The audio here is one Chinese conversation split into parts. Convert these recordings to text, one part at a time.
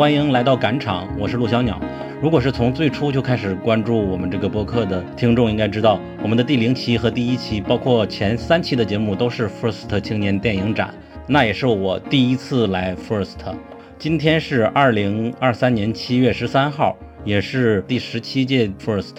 欢迎来到赶场，我是陆小鸟。如果是从最初就开始关注我们这个播客的听众，应该知道我们的第零期和第一期，包括前三期的节目都是 First 青年电影展，那也是我第一次来 First。今天是二零二三年七月十三号，也是第十七届 First。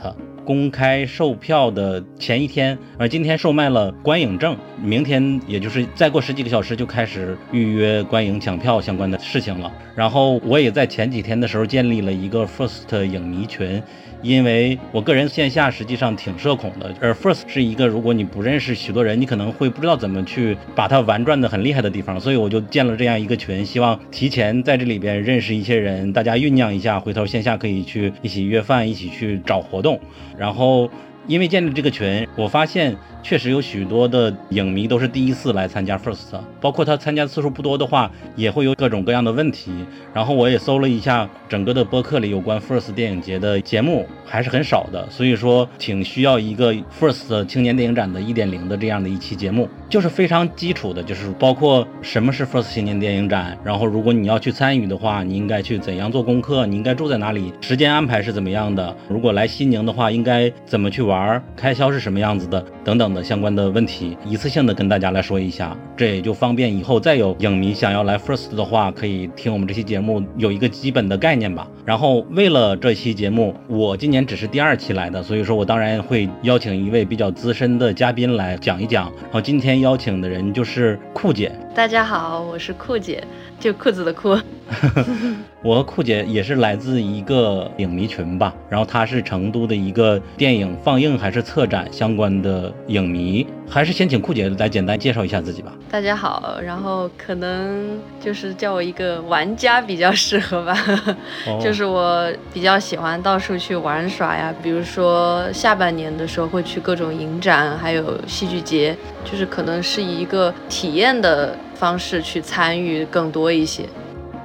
公开售票的前一天，而今天售卖了观影证，明天也就是再过十几个小时就开始预约观影抢票相关的事情了。然后我也在前几天的时候建立了一个 First 影迷群。因为我个人线下实际上挺社恐的，而 First 是一个如果你不认识许多人，你可能会不知道怎么去把它玩转的很厉害的地方，所以我就建了这样一个群，希望提前在这里边认识一些人，大家酝酿一下，回头线下可以去一起约饭，一起去找活动，然后。因为建立这个群，我发现确实有许多的影迷都是第一次来参加 First，包括他参加次数不多的话，也会有各种各样的问题。然后我也搜了一下整个的播客里有关 First 电影节的节目，还是很少的，所以说挺需要一个 First 青年电影展的一点零的这样的一期节目，就是非常基础的，就是包括什么是 First 青年电影展，然后如果你要去参与的话，你应该去怎样做功课，你应该住在哪里，时间安排是怎么样的，如果来西宁的话，应该怎么去玩。玩开销是什么样子的等等的相关的问题，一次性的跟大家来说一下，这也就方便以后再有影迷想要来 First 的话，可以听我们这期节目有一个基本的概念吧。然后为了这期节目，我今年只是第二期来的，所以说我当然会邀请一位比较资深的嘉宾来讲一讲。然后今天邀请的人就是酷姐。大家好，我是酷姐，就裤子的裤。我和酷姐也是来自一个影迷群吧，然后她是成都的一个电影放映还是策展相关的影迷，还是先请酷姐来简单介绍一下自己吧。大家好，然后可能就是叫我一个玩家比较适合吧，就是我比较喜欢到处去玩耍呀，比如说下半年的时候会去各种影展，还有戏剧节，就是可能是以一个体验的方式去参与更多一些。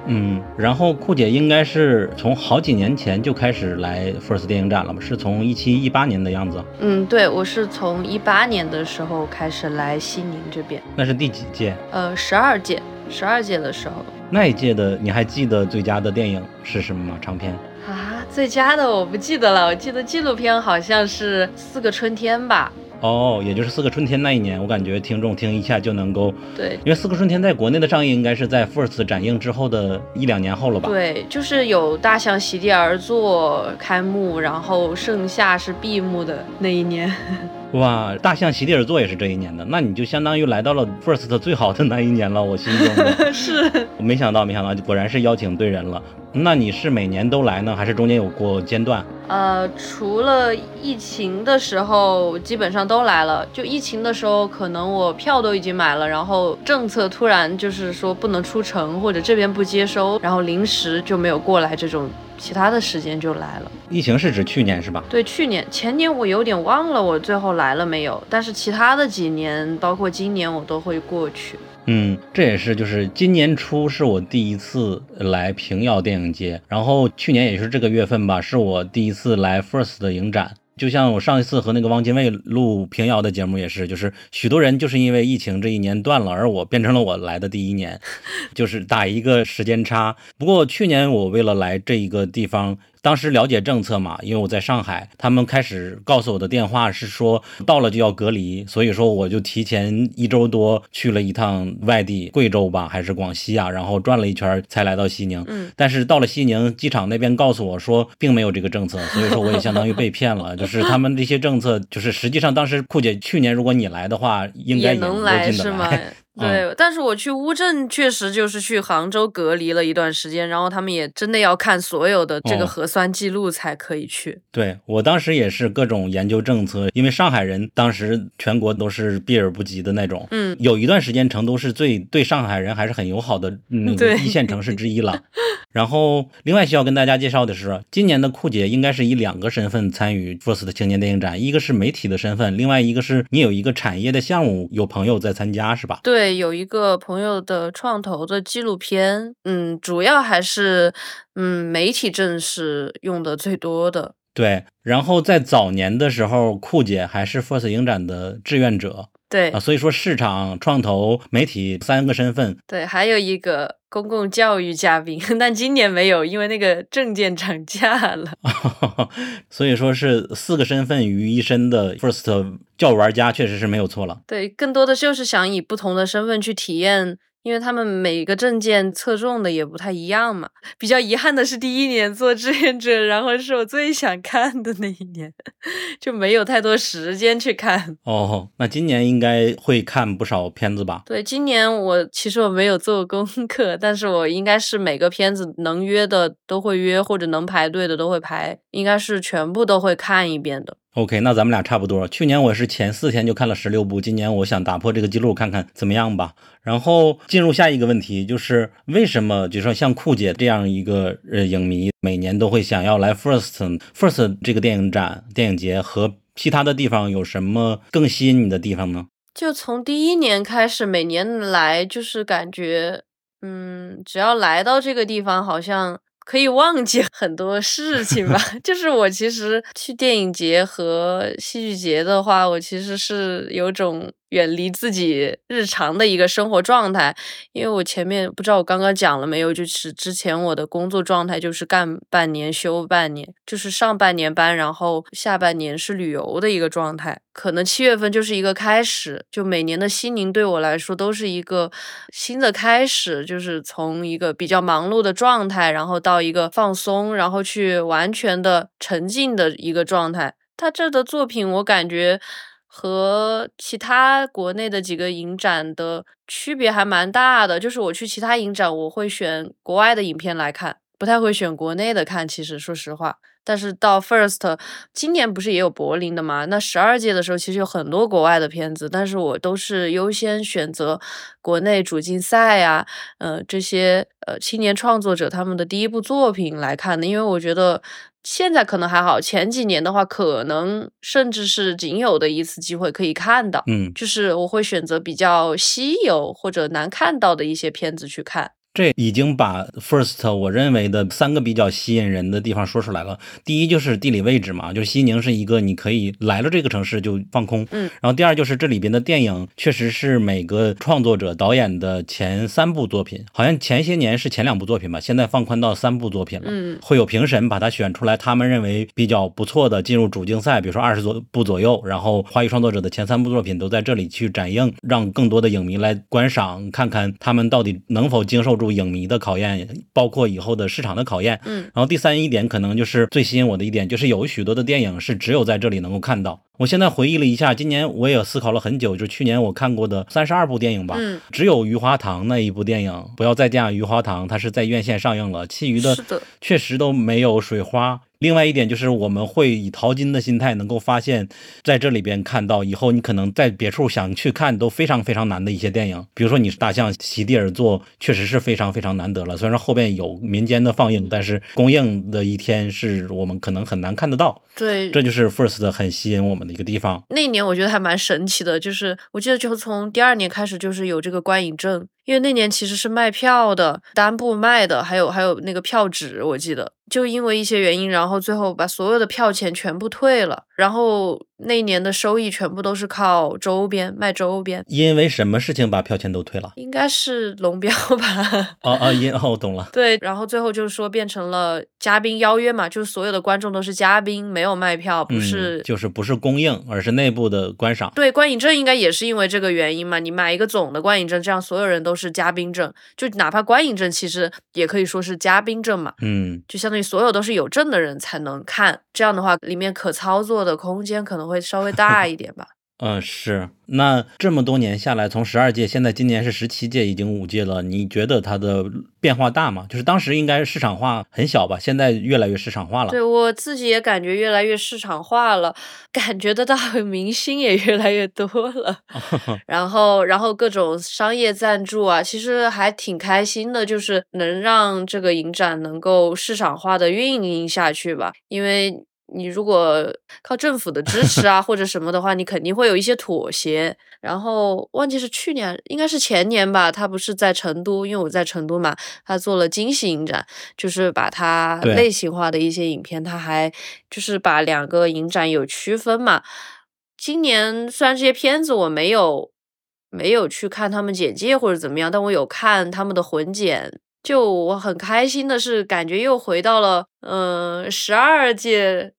嗯，然后酷姐应该是从好几年前就开始来 First 电影展了吧？是从一七一八年的样子。嗯，对，我是从一八年的时候开始来西宁这边。那是第几届？呃，十二届，十二届的时候。那一届的你还记得最佳的电影是什么吗？长片？啊，最佳的我不记得了，我记得纪录片好像是《四个春天》吧。哦，也就是四个春天那一年，我感觉听众听一下就能够对，因为四个春天在国内的上映应该是在 First 展映之后的一两年后了吧？对，就是有大象席地而坐开幕，然后盛夏是闭幕的那一年。哇，大象席地而坐也是这一年的，那你就相当于来到了 First 最好的那一年了，我心中。是，我没想到，没想到，果然是邀请对人了。那你是每年都来呢，还是中间有过间断？呃，除了疫情的时候，基本上都来了。就疫情的时候，可能我票都已经买了，然后政策突然就是说不能出城，或者这边不接收，然后临时就没有过来这种。其他的时间就来了。疫情是指去年是吧？对，去年前年我有点忘了我最后来了没有，但是其他的几年，包括今年我都会过去。嗯，这也是就是今年初是我第一次来平遥电影节，然后去年也是这个月份吧，是我第一次来 First 的影展。就像我上一次和那个汪精卫录平遥的节目也是，就是许多人就是因为疫情这一年断了，而我变成了我来的第一年，就是打一个时间差。不过去年我为了来这一个地方。当时了解政策嘛，因为我在上海，他们开始告诉我的电话是说到了就要隔离，所以说我就提前一周多去了一趟外地，贵州吧还是广西啊，然后转了一圈才来到西宁。嗯，但是到了西宁机场那边告诉我说并没有这个政策，所以说我也相当于被骗了，就是他们这些政策就是实际上当时酷姐去年如果你来的话，应该也能来是吗？对，但是我去乌镇确实就是去杭州隔离了一段时间，然后他们也真的要看所有的这个核酸记录才可以去。对我当时也是各种研究政策，因为上海人当时全国都是避而不及的那种。嗯，有一段时间成都是最对上海人还是很友好的 那个一线城市之一了。然后另外需要跟大家介绍的是，今年的酷姐应该是以两个身份参与 First 青年电影展，一个是媒体的身份，另外一个是你有一个产业的项目，有朋友在参加是吧？对。有一个朋友的创投的纪录片，嗯，主要还是嗯媒体证是用的最多的。对，然后在早年的时候，酷姐还是 First 影展的志愿者。对啊，所以说市场、创投、媒体三个身份。对，还有一个公共教育嘉宾，但今年没有，因为那个证件涨价了。所以说是四个身份于一身的 First 教育玩家，确实是没有错了。对，更多的就是想以不同的身份去体验。因为他们每个证件侧重的也不太一样嘛。比较遗憾的是，第一年做志愿者，然后是我最想看的那一年，就没有太多时间去看。哦，那今年应该会看不少片子吧？对，今年我其实我没有做功课，但是我应该是每个片子能约的都会约，或者能排队的都会排，应该是全部都会看一遍的。OK，那咱们俩差不多。去年我是前四天就看了十六部，今年我想打破这个记录，看看怎么样吧。然后进入下一个问题，就是为什么，就说像酷姐这样一个呃影迷，每年都会想要来 First First 这个电影展、电影节和其他的地方有什么更吸引你的地方呢？就从第一年开始，每年来就是感觉，嗯，只要来到这个地方，好像。可以忘记很多事情吧，就是我其实去电影节和戏剧节的话，我其实是有种。远离自己日常的一个生活状态，因为我前面不知道我刚刚讲了没有，就是之前我的工作状态就是干半年休半年，就是上半年班，然后下半年是旅游的一个状态。可能七月份就是一个开始，就每年的新年对我来说都是一个新的开始，就是从一个比较忙碌的状态，然后到一个放松，然后去完全的沉浸的一个状态。他这的作品，我感觉。和其他国内的几个影展的区别还蛮大的，就是我去其他影展，我会选国外的影片来看，不太会选国内的看。其实说实话，但是到 First 今年不是也有柏林的吗？那十二届的时候其实有很多国外的片子，但是我都是优先选择国内主竞赛呀，呃这些呃青年创作者他们的第一部作品来看的，因为我觉得。现在可能还好，前几年的话，可能甚至是仅有的一次机会可以看到，嗯，就是我会选择比较稀有或者难看到的一些片子去看。这已经把 First 我认为的三个比较吸引人的地方说出来了。第一就是地理位置嘛，就是西宁是一个你可以来了这个城市就放空。嗯。然后第二就是这里边的电影确实是每个创作者导演的前三部作品，好像前些年是前两部作品吧，现在放宽到三部作品了。嗯。会有评审把它选出来，他们认为比较不错的进入主竞赛，比如说二十多部左右，然后华语创作者的前三部作品都在这里去展映，让更多的影迷来观赏，看看他们到底能否经受住。影迷的考验，包括以后的市场的考验。嗯，然后第三一点，可能就是最吸引我的一点，就是有许多的电影是只有在这里能够看到。我现在回忆了一下，今年我也思考了很久，就是去年我看过的三十二部电影吧，嗯，只有《余华堂》那一部电影，不要再嫁余华堂，它是在院线上映了，其余的确实都没有水花。另外一点就是，我们会以淘金的心态，能够发现在这里边看到以后，你可能在别处想去看都非常非常难的一些电影。比如说，你是大象席地而坐，确实是非常非常难得了。虽然说后边有民间的放映，但是公映的一天是我们可能很难看得到。对，这就是 First 很吸引我们的一个地方。那年我觉得还蛮神奇的，就是我记得就从第二年开始，就是有这个观影证。因为那年其实是卖票的，单部卖的，还有还有那个票纸，我记得。就因为一些原因，然后最后把所有的票钱全部退了，然后那一年的收益全部都是靠周边卖周边。因为什么事情把票钱都退了？应该是龙标吧？哦哦，因哦，我懂了。对，然后最后就是说变成了嘉宾邀约嘛，就是所有的观众都是嘉宾，没有卖票，不是，就是不是公映，而是内部的观赏。对，观影证应该也是因为这个原因嘛，你买一个总的观影证，这样所有人都。是嘉宾证，就哪怕观影证，其实也可以说是嘉宾证嘛。嗯，就相当于所有都是有证的人才能看。这样的话，里面可操作的空间可能会稍微大一点吧。嗯，是。那这么多年下来，从十二届，现在今年是十七届，已经五届了。你觉得它的变化大吗？就是当时应该市场化很小吧，现在越来越市场化了。对我自己也感觉越来越市场化了，感觉得到明星也越来越多了。然后，然后各种商业赞助啊，其实还挺开心的，就是能让这个影展能够市场化的运营下去吧，因为。你如果靠政府的支持啊，或者什么的话，你肯定会有一些妥协。然后忘记是去年，应该是前年吧，他不是在成都，因为我在成都嘛，他做了惊喜影展，就是把它类型化的一些影片，他还就是把两个影展有区分嘛。今年虽然这些片子我没有没有去看他们简介或者怎么样，但我有看他们的混剪就我很开心的是，感觉又回到了嗯十二届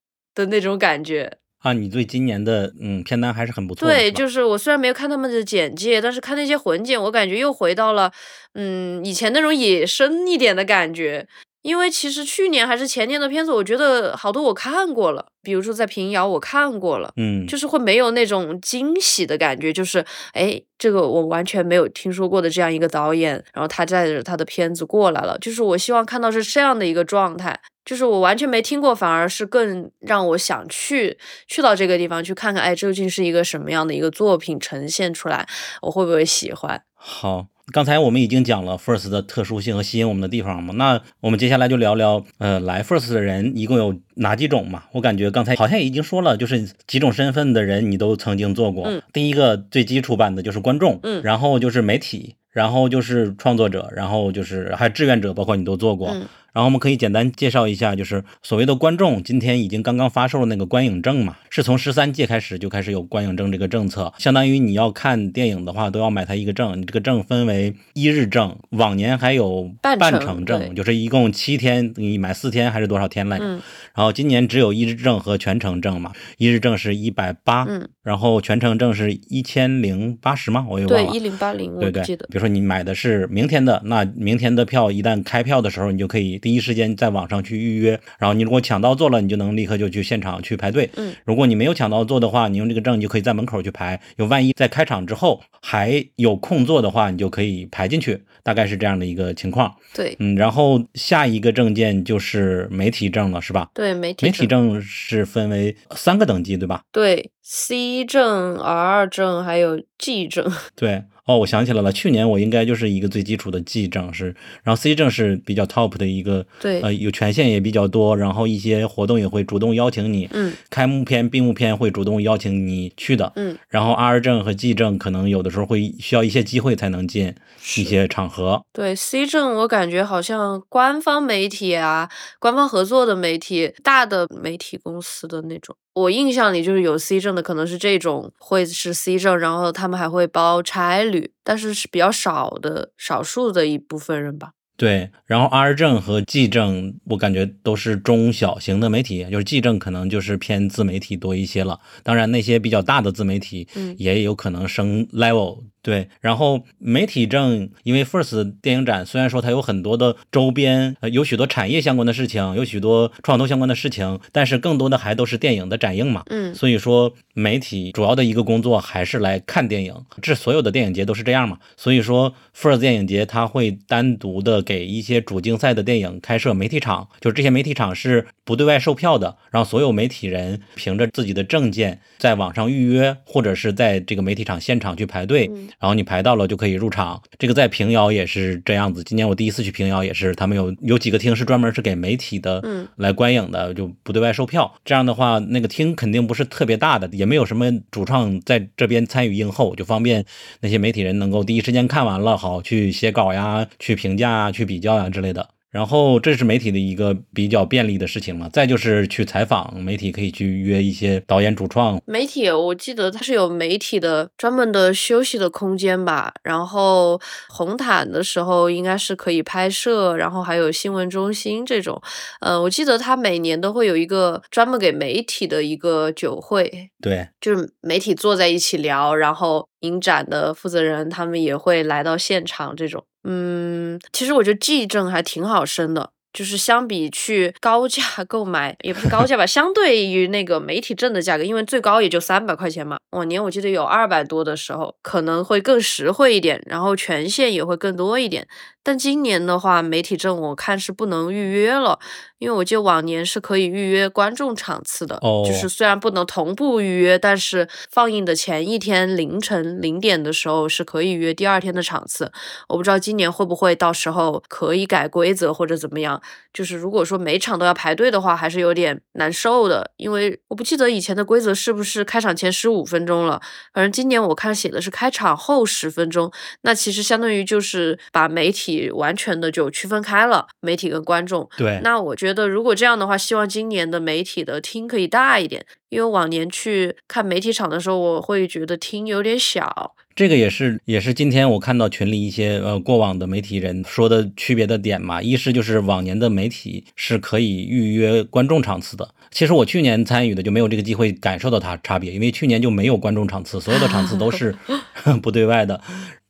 的那种感觉。啊，你对今年的嗯片单还是很不错。对，就是我虽然没有看他们的简介，但是看那些混剪，我感觉又回到了嗯以前那种野生一点的感觉。因为其实去年还是前年的片子，我觉得好多我看过了，比如说在平遥我看过了，嗯，就是会没有那种惊喜的感觉，就是哎，这个我完全没有听说过的这样一个导演，然后他带着他的片子过来了，就是我希望看到是这样的一个状态，就是我完全没听过，反而是更让我想去去到这个地方去看看，哎，究竟是一个什么样的一个作品呈现出来，我会不会喜欢？好。刚才我们已经讲了 First 的特殊性和吸引我们的地方嘛，那我们接下来就聊聊，呃，来 First 的人一共有哪几种嘛？我感觉刚才好像已经说了，就是几种身份的人你都曾经做过。第一个最基础版的就是观众，嗯，然后就是媒体，然后就是创作者，然后就是还有志愿者，包括你都做过。然后我们可以简单介绍一下，就是所谓的观众，今天已经刚刚发售了那个观影证嘛，是从十三届开始就开始有观影证这个政策，相当于你要看电影的话都要买它一个证，你这个证分为一日证，往年还有半程证，就是一共七天，你买四天还是多少天来着？然后今年只有一日证和全程证嘛，一日证是一百八，然后全程证是一千零八十吗？我也忘了。对，一零八零，对对。比如说你买的是明天的，那明天的票一旦开票的时候，你就可以。第一时间在网上去预约，然后你如果抢到座了，你就能立刻就去现场去排队。嗯，如果你没有抢到座的话，你用这个证，你就可以在门口去排。有万一在开场之后还有空座的话，你就可以排进去。大概是这样的一个情况。对，嗯，然后下一个证件就是媒体证了，是吧？对，媒体媒体证是分为三个等级，对吧？对，C 证、R 证还有 G 证。对。哦，我想起来了，去年我应该就是一个最基础的 G 证是，然后 C 证是比较 top 的一个，对，呃，有权限也比较多，然后一些活动也会主动邀请你，嗯，开幕片、闭幕片会主动邀请你去的，嗯，然后 R 证和 G 证可能有的时候会需要一些机会才能进一些场合。对 C 证，我感觉好像官方媒体啊，官方合作的媒体，大的媒体公司的那种。我印象里就是有 C 证的，可能是这种会是 C 证，然后他们还会包差旅，但是是比较少的少数的一部分人吧。对，然后 R 证和 G 证，我感觉都是中小型的媒体，就是 G 证可能就是偏自媒体多一些了。当然，那些比较大的自媒体，嗯，也有可能升 level。对，然后媒体证，因为 First 电影展虽然说它有很多的周边，呃，有许多产业相关的事情，有许多创投相关的事情，但是更多的还都是电影的展映嘛。嗯，所以说媒体主要的一个工作还是来看电影，这所有的电影节都是这样嘛。所以说 First 电影节它会单独的给一些主竞赛的电影开设媒体场，就是这些媒体场是不对外售票的，让所有媒体人凭着自己的证件在网上预约，或者是在这个媒体场现场去排队。然后你排到了就可以入场，这个在平遥也是这样子。今年我第一次去平遥也是，他们有有几个厅是专门是给媒体的，嗯，来观影的，就不对外售票。这样的话，那个厅肯定不是特别大的，也没有什么主创在这边参与映后，就方便那些媒体人能够第一时间看完了，好去写稿呀、去评价啊、去比较呀之类的。然后这是媒体的一个比较便利的事情了。再就是去采访，媒体可以去约一些导演主创。媒体我记得它是有媒体的专门的休息的空间吧。然后红毯的时候应该是可以拍摄，然后还有新闻中心这种。呃，我记得它每年都会有一个专门给媒体的一个酒会。对，就是媒体坐在一起聊，然后影展的负责人他们也会来到现场这种。嗯，其实我觉得 G 证还挺好升的，就是相比去高价购买，也不是高价吧，相对于那个媒体证的价格，因为最高也就三百块钱嘛。往年我记得有二百多的时候，可能会更实惠一点，然后权限也会更多一点。但今年的话，媒体证我看是不能预约了，因为我记得往年是可以预约观众场次的，就是虽然不能同步预约，但是放映的前一天凌晨零点的时候是可以约第二天的场次。我不知道今年会不会到时候可以改规则或者怎么样。就是如果说每场都要排队的话，还是有点难受的，因为我不记得以前的规则是不是开场前十五分钟了，反正今年我看写的是开场后十分钟，那其实相当于就是把媒体。完全的就区分开了媒体跟观众。对，那我觉得如果这样的话，希望今年的媒体的厅可以大一点，因为往年去看媒体场的时候，我会觉得厅有点小。这个也是也是今天我看到群里一些呃过往的媒体人说的区别的点嘛。一是就是往年的媒体是可以预约观众场次的，其实我去年参与的就没有这个机会感受到它差别，因为去年就没有观众场次，所有的场次都是 不对外的。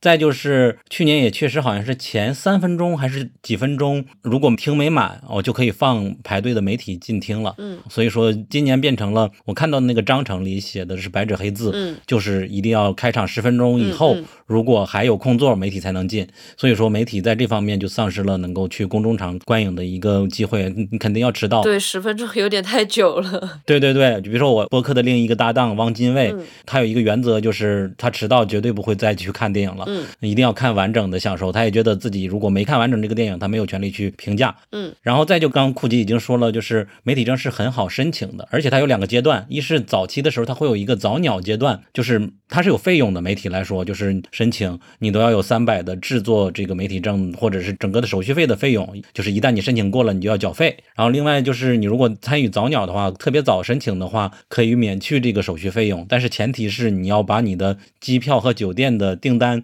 再就是去年也确实好像是前三分钟还是几分钟，如果听没满，我就可以放排队的媒体进厅了。嗯，所以说今年变成了我看到的那个章程里写的是白纸黑字，嗯，就是一定要开场十分钟以后，如果还有空座，媒体才能进。所以说媒体在这方面就丧失了能够去公众场观影的一个机会，你肯定要迟到。对，十分钟有点太久了。对对对，比如说我播客的另一个搭档汪金卫，他有一个原则就是他迟到绝对不会再去看电影了。嗯，一定要看完整的享受。他也觉得自己如果没看完整这个电影，他没有权利去评价。嗯，然后再就刚库吉已经说了，就是媒体证是很好申请的，而且它有两个阶段，一是早期的时候它会有一个早鸟阶段，就是它是有费用的。媒体来说，就是申请你都要有三百的制作这个媒体证或者是整个的手续费的费用，就是一旦你申请过了，你就要缴费。然后另外就是你如果参与早鸟的话，特别早申请的话，可以免去这个手续费用，但是前提是你要把你的机票和酒店的订单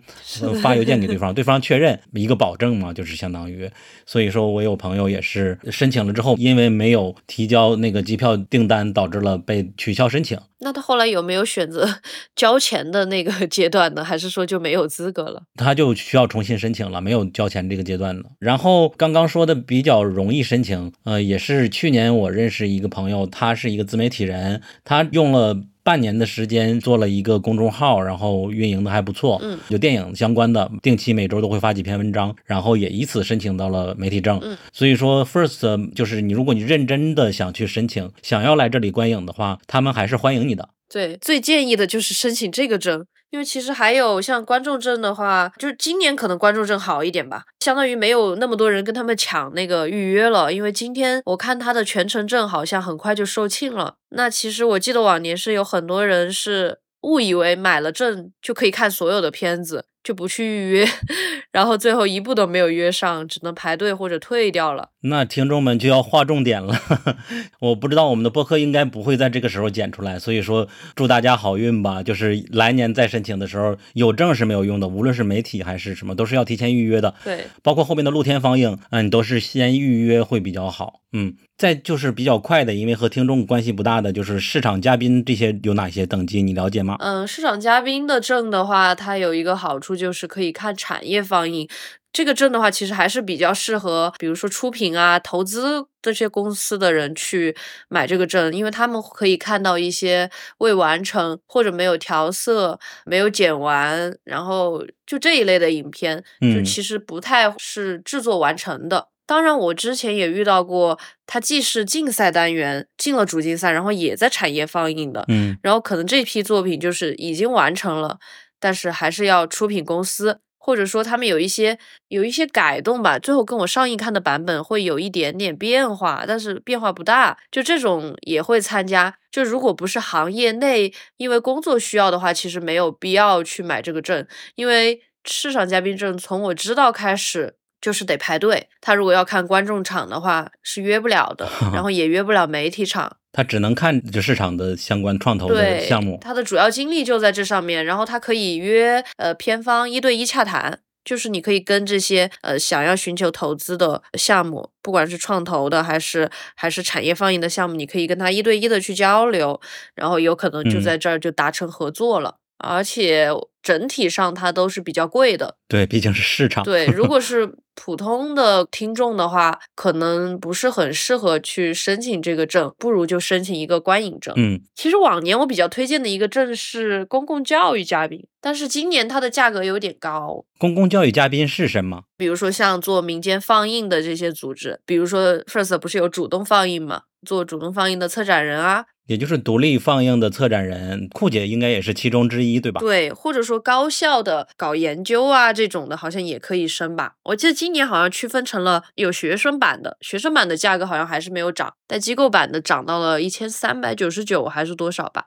发邮件。给对方，对方确认一个保证嘛，就是相当于，所以说我有朋友也是申请了之后，因为没有提交那个机票订单，导致了被取消申请。那他后来有没有选择 交钱的那个 阶段呢？还是说就没有资格了？他就需要重新申请了，没有交钱这个阶段了。然后刚刚说的比较容易申请，呃，也是去年我认识一个朋友，他是一个自媒体人，他用了。半年的时间做了一个公众号，然后运营的还不错，嗯，有电影相关的，定期每周都会发几篇文章，然后也以此申请到了媒体证。嗯，所以说，First 就是你，如果你认真的想去申请，想要来这里观影的话，他们还是欢迎你的。对，最建议的就是申请这个证。因为其实还有像观众证的话，就是今年可能观众证好一点吧，相当于没有那么多人跟他们抢那个预约了。因为今天我看他的全程证好像很快就售罄了。那其实我记得往年是有很多人是误以为买了证就可以看所有的片子。就不去预约，然后最后一步都没有约上，只能排队或者退掉了。那听众们就要划重点了，我不知道我们的播客应该不会在这个时候剪出来，所以说祝大家好运吧。就是来年再申请的时候，有证是没有用的，无论是媒体还是什么，都是要提前预约的。对，包括后面的露天放映，嗯，都是先预约会比较好。嗯，再就是比较快的，因为和听众关系不大的，就是市场嘉宾这些有哪些等级，你了解吗？嗯，市场嘉宾的证的话，它有一个好处就是可以看产业放映。这个证的话，其实还是比较适合，比如说出品啊、投资这些公司的人去买这个证，因为他们可以看到一些未完成或者没有调色、没有剪完，然后就这一类的影片，就其实不太是制作完成的。当然，我之前也遇到过，它既是竞赛单元进了主竞赛，然后也在产业放映的，嗯，然后可能这批作品就是已经完成了，但是还是要出品公司，或者说他们有一些有一些改动吧，最后跟我上映看的版本会有一点点变化，但是变化不大，就这种也会参加。就如果不是行业内因为工作需要的话，其实没有必要去买这个证，因为市场嘉宾证从我知道开始。就是得排队，他如果要看观众场的话是约不了的，然后也约不了媒体场，他只能看这市场的相关创投的项目。他的主要精力就在这上面，然后他可以约呃片方一对一洽谈，就是你可以跟这些呃想要寻求投资的项目，不管是创投的还是还是产业放映的项目，你可以跟他一对一的去交流，然后有可能就在这儿就达成合作了。而且整体上它都是比较贵的，对，毕竟是市场。对，如果 是普通的听众的话，可能不是很适合去申请这个证，不如就申请一个观影证。嗯，其实往年我比较推荐的一个证是公共教育嘉宾，但是今年它的价格有点高。公共教育嘉宾是什么？比如说像做民间放映的这些组织，比如说 First 不是有主动放映吗？做主动放映的策展人啊。也就是独立放映的策展人，库姐应该也是其中之一，对吧？对，或者说高校的搞研究啊这种的，好像也可以升吧。我记得今年好像区分成了有学生版的，学生版的价格好像还是没有涨，但机构版的涨到了一千三百九十九还是多少吧？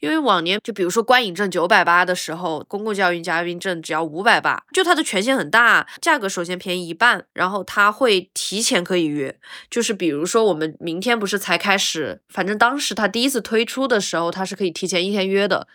因为往年就比如说观影证九百八的时候，公共教育嘉宾证只要五百八，就它的权限很大，价格首先便宜一半，然后它会提前可以约，就是比如说我们明天不是才开始，反正当时它。第一次推出的时候，它是可以提前一天约的，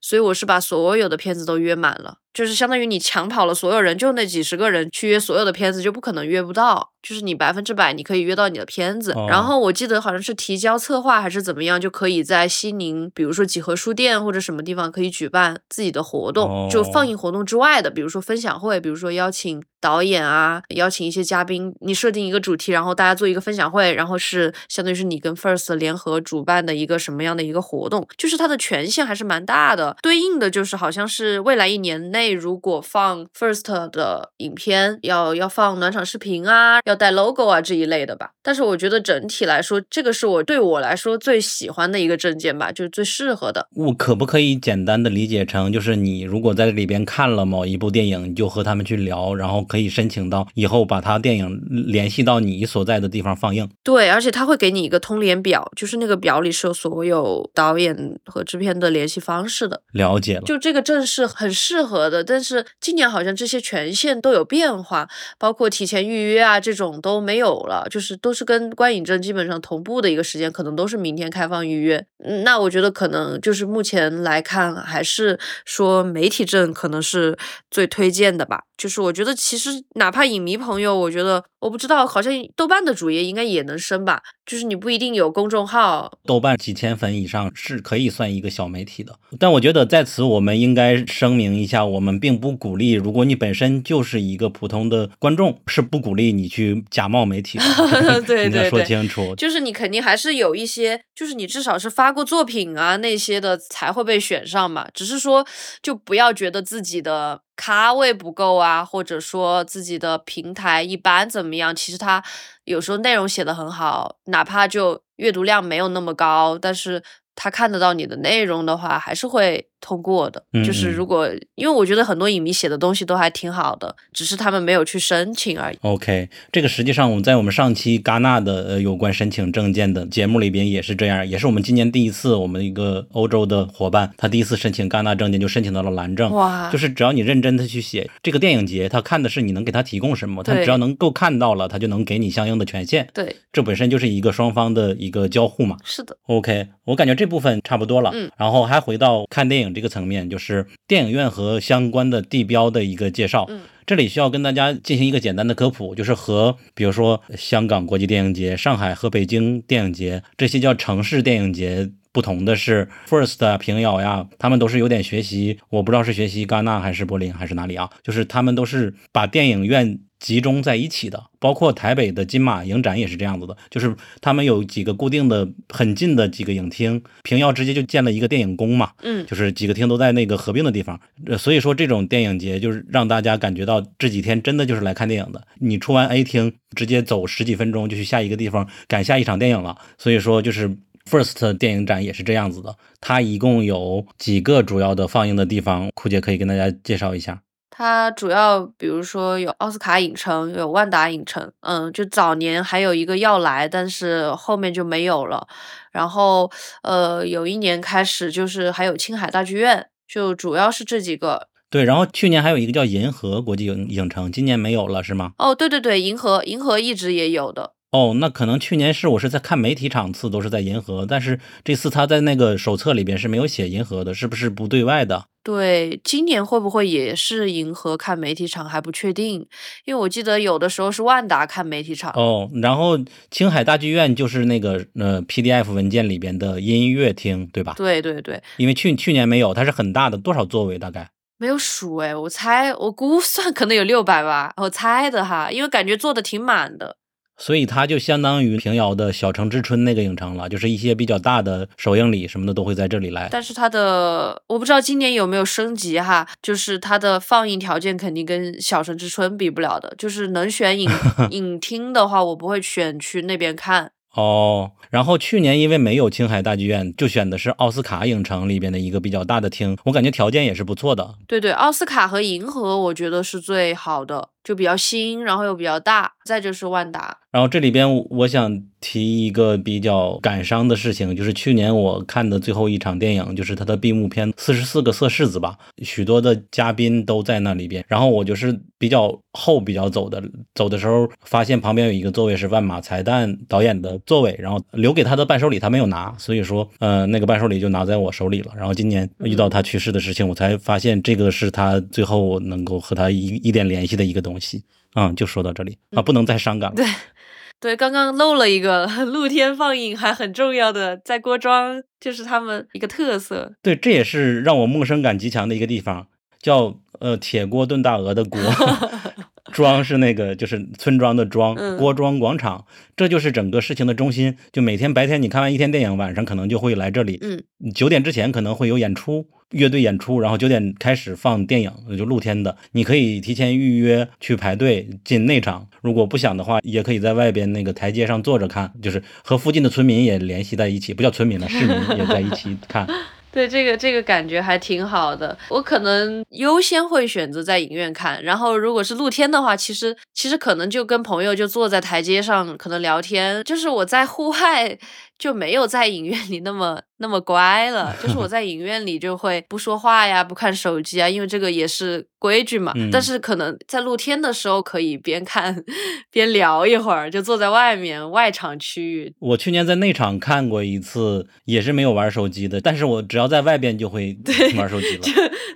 所以我是把所有的片子都约满了。就是相当于你抢跑了所有人，就那几十个人去约所有的片子，就不可能约不到。就是你百分之百你可以约到你的片子。然后我记得好像是提交策划还是怎么样，就可以在西宁，比如说几何书店或者什么地方可以举办自己的活动，就放映活动之外的，比如说分享会，比如说邀请导演啊，邀请一些嘉宾，你设定一个主题，然后大家做一个分享会，然后是相当于是你跟 First 联合主办的一个什么样的一个活动，就是它的权限还是蛮大的。对应的就是好像是未来一年内如果放 First 的影片，要要放暖场视频啊，要带 logo 啊这一类的吧。但是我觉得整体来说，这个是我对我来说最喜欢的一个证件吧，就是最适合的。我可不可以简单的理解成，就是你如果在这里边看了某一部电影，你就和他们去聊，然后可以申请到以后把他电影联系到你所在的地方放映。对，而且他会给你一个通联表，就是那个表里是有所有导演和制片的联系方式的。了解了，就这个证是很适合的，但是今年好像这些权限都有变化，包括提前预约啊这种都没有了，就是都是跟观影证基本上同步的一个时间，可能都是明天开放预约。那我觉得可能就是目前来看，还是说媒体证可能是最推荐的吧。就是我觉得其实哪怕影迷朋友，我觉得我不知道，好像豆瓣的主页应该也能升吧。就是你不一定有公众号，豆瓣几千粉以上是可以算一个小媒体的。但我觉得在此我们应该声明一下，我们并不鼓励，如果你本身就是一个普通的观众，是不鼓励你去假冒媒体的。对对对，说清楚。就是你肯定还是有一些，就是你至少是发过作品啊那些的才会被选上嘛。只是说，就不要觉得自己的咖位不够啊，或者说自己的平台一般怎么样，其实他。有时候内容写的很好，哪怕就阅读量没有那么高，但是他看得到你的内容的话，还是会。通过的，就是如果因为我觉得很多影迷写的东西都还挺好的，只是他们没有去申请而已。OK，这个实际上我们在我们上期戛纳的呃有关申请证件的节目里边也是这样，也是我们今年第一次，我们一个欧洲的伙伴，他第一次申请戛纳证件就申请到了蓝证。哇！就是只要你认真的去写这个电影节，他看的是你能给他提供什么，他只要能够看到了，他就能给你相应的权限。对，这本身就是一个双方的一个交互嘛。是的。OK，我感觉这部分差不多了。嗯。然后还回到看电影这个层面，就是。电影院和相关的地标的一个介绍。嗯，这里需要跟大家进行一个简单的科普，就是和比如说香港国际电影节、上海和北京电影节这些叫城市电影节不同的是，First 啊、平遥呀，他们都是有点学习，我不知道是学习戛纳还是柏林还是哪里啊，就是他们都是把电影院。集中在一起的，包括台北的金马影展也是这样子的，就是他们有几个固定的、很近的几个影厅，平遥直接就建了一个电影宫嘛，嗯，就是几个厅都在那个合并的地方，所以说这种电影节就是让大家感觉到这几天真的就是来看电影的。你出完 A 厅，直接走十几分钟就去下一个地方赶下一场电影了。所以说就是 First 电影展也是这样子的，它一共有几个主要的放映的地方，酷姐可以跟大家介绍一下。它主要比如说有奥斯卡影城，有万达影城，嗯，就早年还有一个要来，但是后面就没有了。然后呃，有一年开始就是还有青海大剧院，就主要是这几个。对，然后去年还有一个叫银河国际影影城，今年没有了是吗？哦，对对对，银河银河一直也有的。哦，那可能去年是我是在看媒体场次都是在银河，但是这次他在那个手册里边是没有写银河的，是不是不对外的？对，今年会不会也是银河看媒体场还不确定，因为我记得有的时候是万达看媒体场。哦，然后青海大剧院就是那个呃 PDF 文件里边的音乐厅，对吧？对对对，因为去去年没有，它是很大的，多少座位大概？没有数哎，我猜我估算可能有六百吧，我猜的哈，因为感觉坐的挺满的。所以它就相当于平遥的小城之春那个影城了，就是一些比较大的首映礼什么的都会在这里来。但是它的我不知道今年有没有升级哈，就是它的放映条件肯定跟小城之春比不了的。就是能选影 影厅的话，我不会选去那边看。哦，然后去年因为没有青海大剧院，就选的是奥斯卡影城里边的一个比较大的厅，我感觉条件也是不错的。对对，奥斯卡和银河我觉得是最好的。就比较新，然后又比较大。再就是万达，然后这里边我想提一个比较感伤的事情，就是去年我看的最后一场电影，就是他的闭幕片《四十四个色柿子》吧，许多的嘉宾都在那里边。然后我就是比较后比较走的，走的时候发现旁边有一个座位是万马才旦导演的座位，然后留给他的伴手礼他没有拿，所以说呃那个伴手礼就拿在我手里了。然后今年遇到他去世的事情，我才发现这个是他最后能够和他一一点联系的一个东西。嗯，就说到这里啊，不能再伤感 了。对，对，刚刚漏了一个 露天放映还很重要的，在郭庄就是他们一个特色。对，这也是让我陌生感极强的一个地方，叫呃铁锅炖大鹅的锅。庄是那个，就是村庄的庄，郭庄广场，这就是整个事情的中心。就每天白天你看完一天电影，晚上可能就会来这里。嗯，九点之前可能会有演出，乐队演出，然后九点开始放电影，就露天的，你可以提前预约去排队进内场。如果不想的话，也可以在外边那个台阶上坐着看，就是和附近的村民也联系在一起，不叫村民了，市民也在一起看。对这个这个感觉还挺好的，我可能优先会选择在影院看，然后如果是露天的话，其实其实可能就跟朋友就坐在台阶上，可能聊天，就是我在户外。就没有在影院里那么那么乖了，就是我 在影院里就会不说话呀，不看手机啊，因为这个也是规矩嘛。但是可能在露天的时候可以边看 边聊一会儿，就坐在外面外场区域。我去年在内场看过一次，也是没有玩手机的，但是我只要在外边就会玩手机了。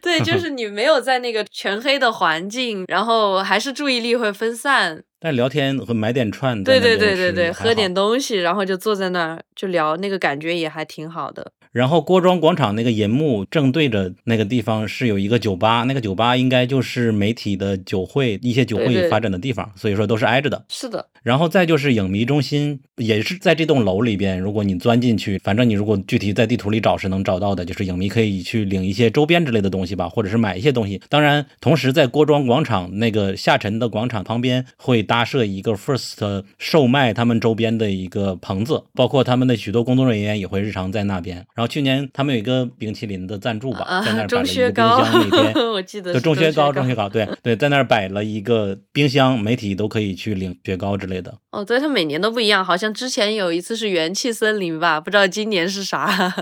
对，就 是你没有在那个全黑的环境，然后还是注意力会分散。但聊天和买点串，对对对对对，喝点东西，然后就坐在那儿就聊，那个感觉也还挺好的。然后郭庄广场那个银幕正对着那个地方是有一个酒吧，那个酒吧应该就是媒体的酒会、一些酒会发展的地方，所以说都是挨着的。是的。然后再就是影迷中心，也是在这栋楼里边。如果你钻进去，反正你如果具体在地图里找是能找到的，就是影迷可以去领一些周边之类的东西吧，或者是买一些东西。当然，同时在郭庄广场那个下沉的广场旁边会搭设一个 First 售卖他们周边的一个棚子，包括他们的许多工作人员也会日常在那边。然后去年他们有一个冰淇淋的赞助吧，在那儿摆了一个冰箱，每天我记得钟薛高，钟薛高，对对，在那儿摆了一个冰箱，媒体都可以去领雪糕之类的。哦，对，它每年都不一样，好像之前有一次是元气森林吧，不知道今年是啥。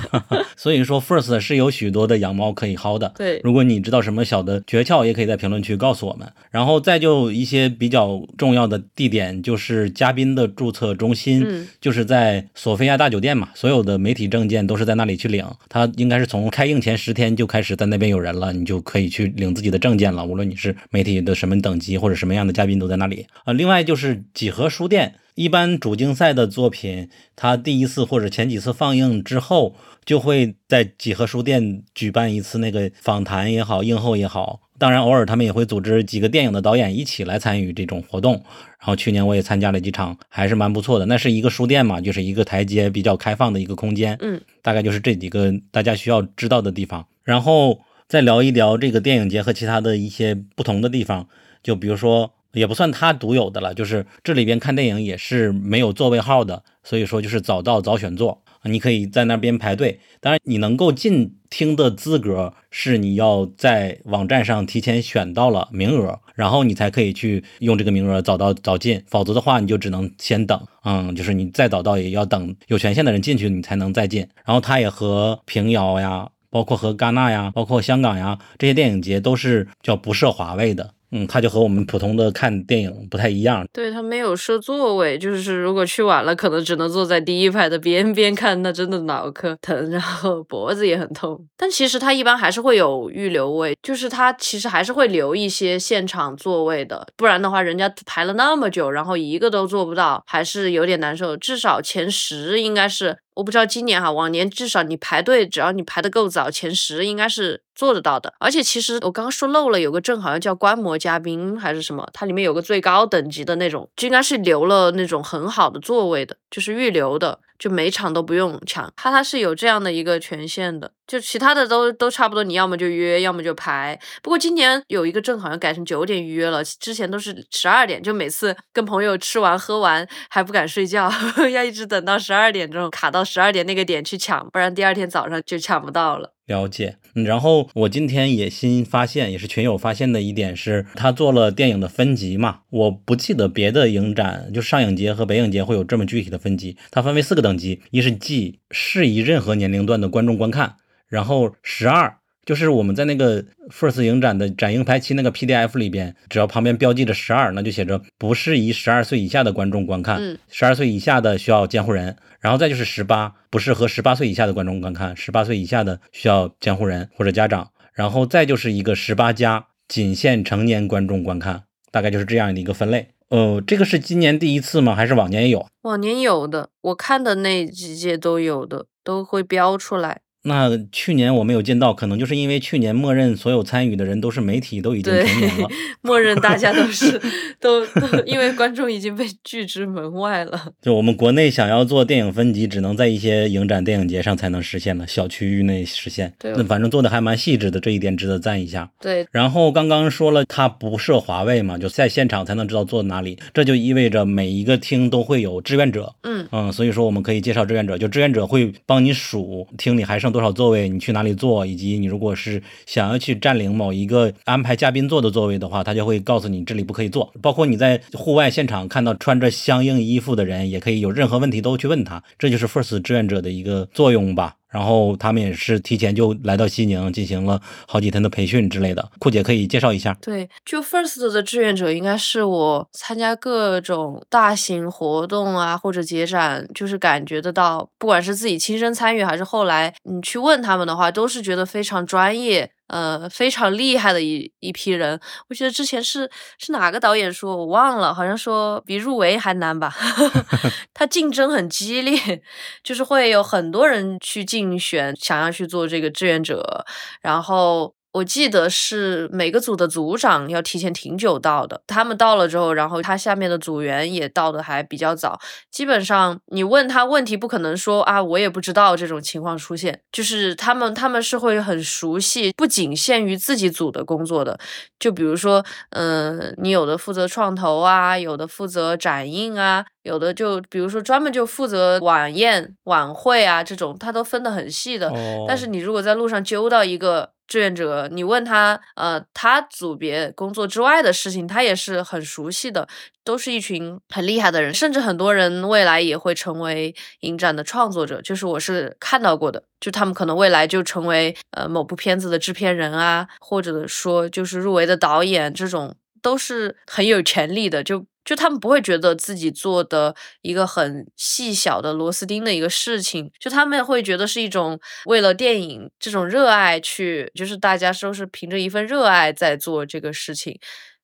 所以说，First 是有许多的养猫可以薅的。对，如果你知道什么小的诀窍，也可以在评论区告诉我们。然后再就一些比较重要的地点，就是嘉宾的注册中心，就是在索菲亚大酒店嘛，所有的媒体证件都是在那里去领。它应该是从开映前十天就开始在那边有人了，你就可以去领自己的证件了。无论你是媒体的什么等级或者什么样的嘉宾都在那里啊。另外就是几何书店。一般主竞赛的作品，它第一次或者前几次放映之后，就会在几何书店举办一次那个访谈也好，映后也好。当然，偶尔他们也会组织几个电影的导演一起来参与这种活动。然后去年我也参加了几场，还是蛮不错的。那是一个书店嘛，就是一个台阶比较开放的一个空间。嗯，大概就是这几个大家需要知道的地方。然后再聊一聊这个电影节和其他的一些不同的地方，就比如说。也不算他独有的了，就是这里边看电影也是没有座位号的，所以说就是早到早选座，你可以在那边排队。当然，你能够进厅的资格是你要在网站上提前选到了名额，然后你才可以去用这个名额早到早进，否则的话你就只能先等。嗯，就是你再早到也要等有权限的人进去，你才能再进。然后它也和平遥呀，包括和戛纳呀，包括香港呀这些电影节都是叫不设华位的。嗯，它就和我们普通的看电影不太一样。对，它没有设座位，就是如果去晚了，可能只能坐在第一排的边 边看，那真的脑壳疼，然后脖子也很痛。但其实它一般还是会有预留位，就是它其实还是会留一些现场座位的，不然的话，人家排了那么久，然后一个都坐不到，还是有点难受。至少前十应该是。我不知道今年哈，往年至少你排队，只要你排的够早，前十应该是做得到的。而且其实我刚刚说漏了，有个证好像叫观摩嘉宾还是什么，它里面有个最高等级的那种，就应该是留了那种很好的座位的，就是预留的。就每场都不用抢，它它是有这样的一个权限的，就其他的都都差不多，你要么就约，要么就排。不过今年有一个证好像改成九点预约了，之前都是十二点，就每次跟朋友吃完喝完还不敢睡觉，要一直等到十二点钟卡到十二点那个点去抢，不然第二天早上就抢不到了。了解。然后我今天也新发现，也是群友发现的一点是，他做了电影的分级嘛。我不记得别的影展，就上影节和北影节会有这么具体的分级。它分为四个等级：一是 G，适宜任何年龄段的观众观看；然后十二。就是我们在那个 First 影展的展映排期那个 PDF 里边，只要旁边标记着十二，那就写着不适宜十二岁以下的观众观看，十二岁以下的需要监护人。然后再就是十八，不适合十八岁以下的观众观看，十八岁以下的需要监护人或者家长。然后再就是一个十八加，仅限成年观众观看，大概就是这样的一个分类。呃，这个是今年第一次吗？还是往年也有？往年有的，我看的那几届都有的，都会标出来。那去年我没有见到，可能就是因为去年默认所有参与的人都是媒体，都已经成年了。默认大家都是 都都，因为观众已经被拒之门外了。就我们国内想要做电影分级，只能在一些影展、电影节上才能实现了，小区域内实现。对，那反正做的还蛮细致的，这一点值得赞一下。对。然后刚刚说了，它不设华位嘛，就在现场才能知道坐哪里，这就意味着每一个厅都会有志愿者。嗯嗯，所以说我们可以介绍志愿者，就志愿者会帮你数厅里还剩。多少座位？你去哪里坐？以及你如果是想要去占领某一个安排嘉宾坐的座位的话，他就会告诉你这里不可以坐。包括你在户外现场看到穿着相应衣服的人，也可以有任何问题都去问他。这就是 First 志愿者的一个作用吧。然后他们也是提前就来到西宁进行了好几天的培训之类的。酷姐可以介绍一下。对，就 First 的志愿者应该是我参加各种大型活动啊或者节展，就是感觉得到，不管是自己亲身参与还是后来你去问他们的话，都是觉得非常专业。呃，非常厉害的一一批人，我记得之前是是哪个导演说，我忘了，好像说比入围还难吧，他竞争很激烈，就是会有很多人去竞选，想要去做这个志愿者，然后。我记得是每个组的组长要提前挺久到的，他们到了之后，然后他下面的组员也到的还比较早。基本上你问他问题，不可能说啊我也不知道这种情况出现，就是他们他们是会很熟悉，不仅限于自己组的工作的。就比如说，嗯，你有的负责创投啊，有的负责展映啊，有的就比如说专门就负责晚宴晚会啊这种，他都分得很细的。但是你如果在路上揪到一个。志愿者，你问他，呃，他组别工作之外的事情，他也是很熟悉的，都是一群很厉害的人，甚至很多人未来也会成为影展的创作者，就是我是看到过的，就他们可能未来就成为呃某部片子的制片人啊，或者说就是入围的导演，这种都是很有潜力的，就。就他们不会觉得自己做的一个很细小的螺丝钉的一个事情，就他们会觉得是一种为了电影这种热爱去，就是大家都是凭着一份热爱在做这个事情。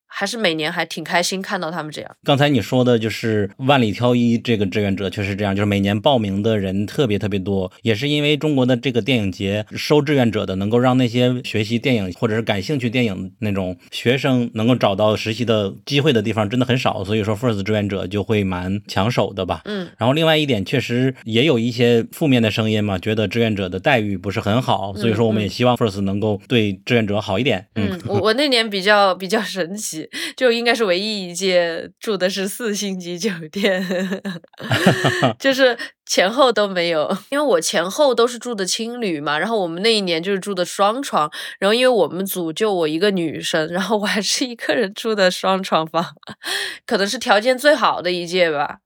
还是每年还挺开心看到他们这样。刚才你说的就是万里挑一这个志愿者，确实这样，就是每年报名的人特别特别多，也是因为中国的这个电影节收志愿者的，能够让那些学习电影或者是感兴趣电影那种学生能够找到实习的机会的地方真的很少，所以说 First 志愿者就会蛮抢手的吧。嗯。然后另外一点，确实也有一些负面的声音嘛，觉得志愿者的待遇不是很好，所以说我们也希望 First 能够对志愿者好一点。嗯，我我那年比较比较神奇。就应该是唯一一届住的是四星级酒店 就是前后都没有，因为我前后都是住的青旅嘛，然后我们那一年就是住的双床，然后因为我们组就我一个女生，然后我还是一个人住的双床房，可能是条件最好的一届吧。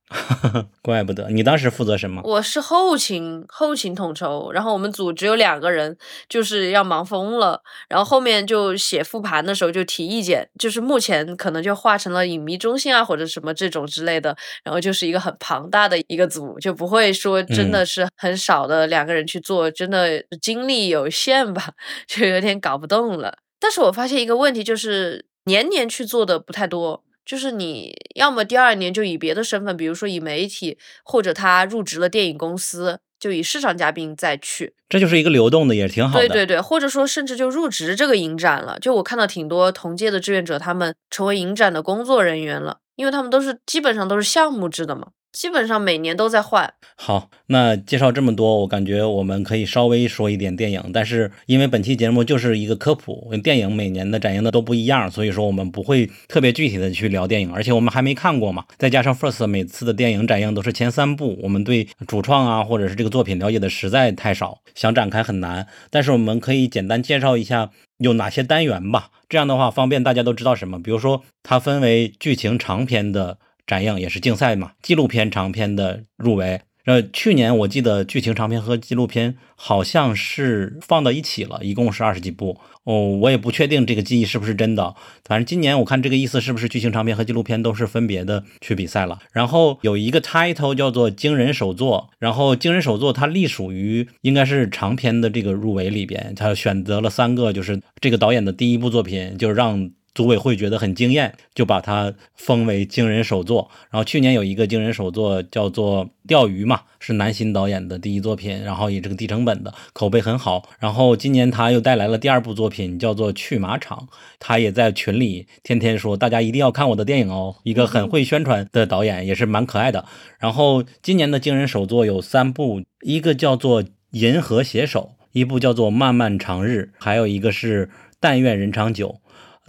怪不得你当时负责什么？我是后勤，后勤统筹。然后我们组只有两个人，就是要忙疯了。然后后面就写复盘的时候就提意见，就是目前可能就化成了影迷中心啊，或者什么这种之类的。然后就是一个很庞大的一个组，就不会说真的是很少的两个人去做，真的精力有限吧，就有点搞不动了。但是我发现一个问题，就是年年去做的不太多。就是你要么第二年就以别的身份，比如说以媒体，或者他入职了电影公司，就以市场嘉宾再去，这就是一个流动的，也挺好的。对对对，或者说甚至就入职这个影展了。就我看到挺多同届的志愿者，他们成为影展的工作人员了，因为他们都是基本上都是项目制的嘛。基本上每年都在换。好，那介绍这么多，我感觉我们可以稍微说一点电影，但是因为本期节目就是一个科普，电影每年的展映的都不一样，所以说我们不会特别具体的去聊电影，而且我们还没看过嘛，再加上 First 每次的电影展映都是前三部，我们对主创啊或者是这个作品了解的实在太少，想展开很难。但是我们可以简单介绍一下有哪些单元吧，这样的话方便大家都知道什么。比如说它分为剧情长篇的。展映也是竞赛嘛，纪录片长篇的入围。呃，去年我记得剧情长片和纪录片好像是放到一起了，一共是二十几部。哦，我也不确定这个记忆是不是真的。反正今年我看这个意思是不是剧情长片和纪录片都是分别的去比赛了。然后有一个 title 叫做惊人首作，然后惊人首作它隶属于应该是长片的这个入围里边，他选择了三个，就是这个导演的第一部作品，就是让。组委会觉得很惊艳，就把它封为惊人首作。然后去年有一个惊人首作叫做《钓鱼》嘛，是南新导演的第一作品，然后也这个低成本的口碑很好。然后今年他又带来了第二部作品，叫做《去马场》，他也在群里天天说大家一定要看我的电影哦。一个很会宣传的导演，也是蛮可爱的。然后今年的惊人首作有三部，一个叫做《银河携手》，一部叫做《漫漫长日》，还有一个是《但愿人长久》。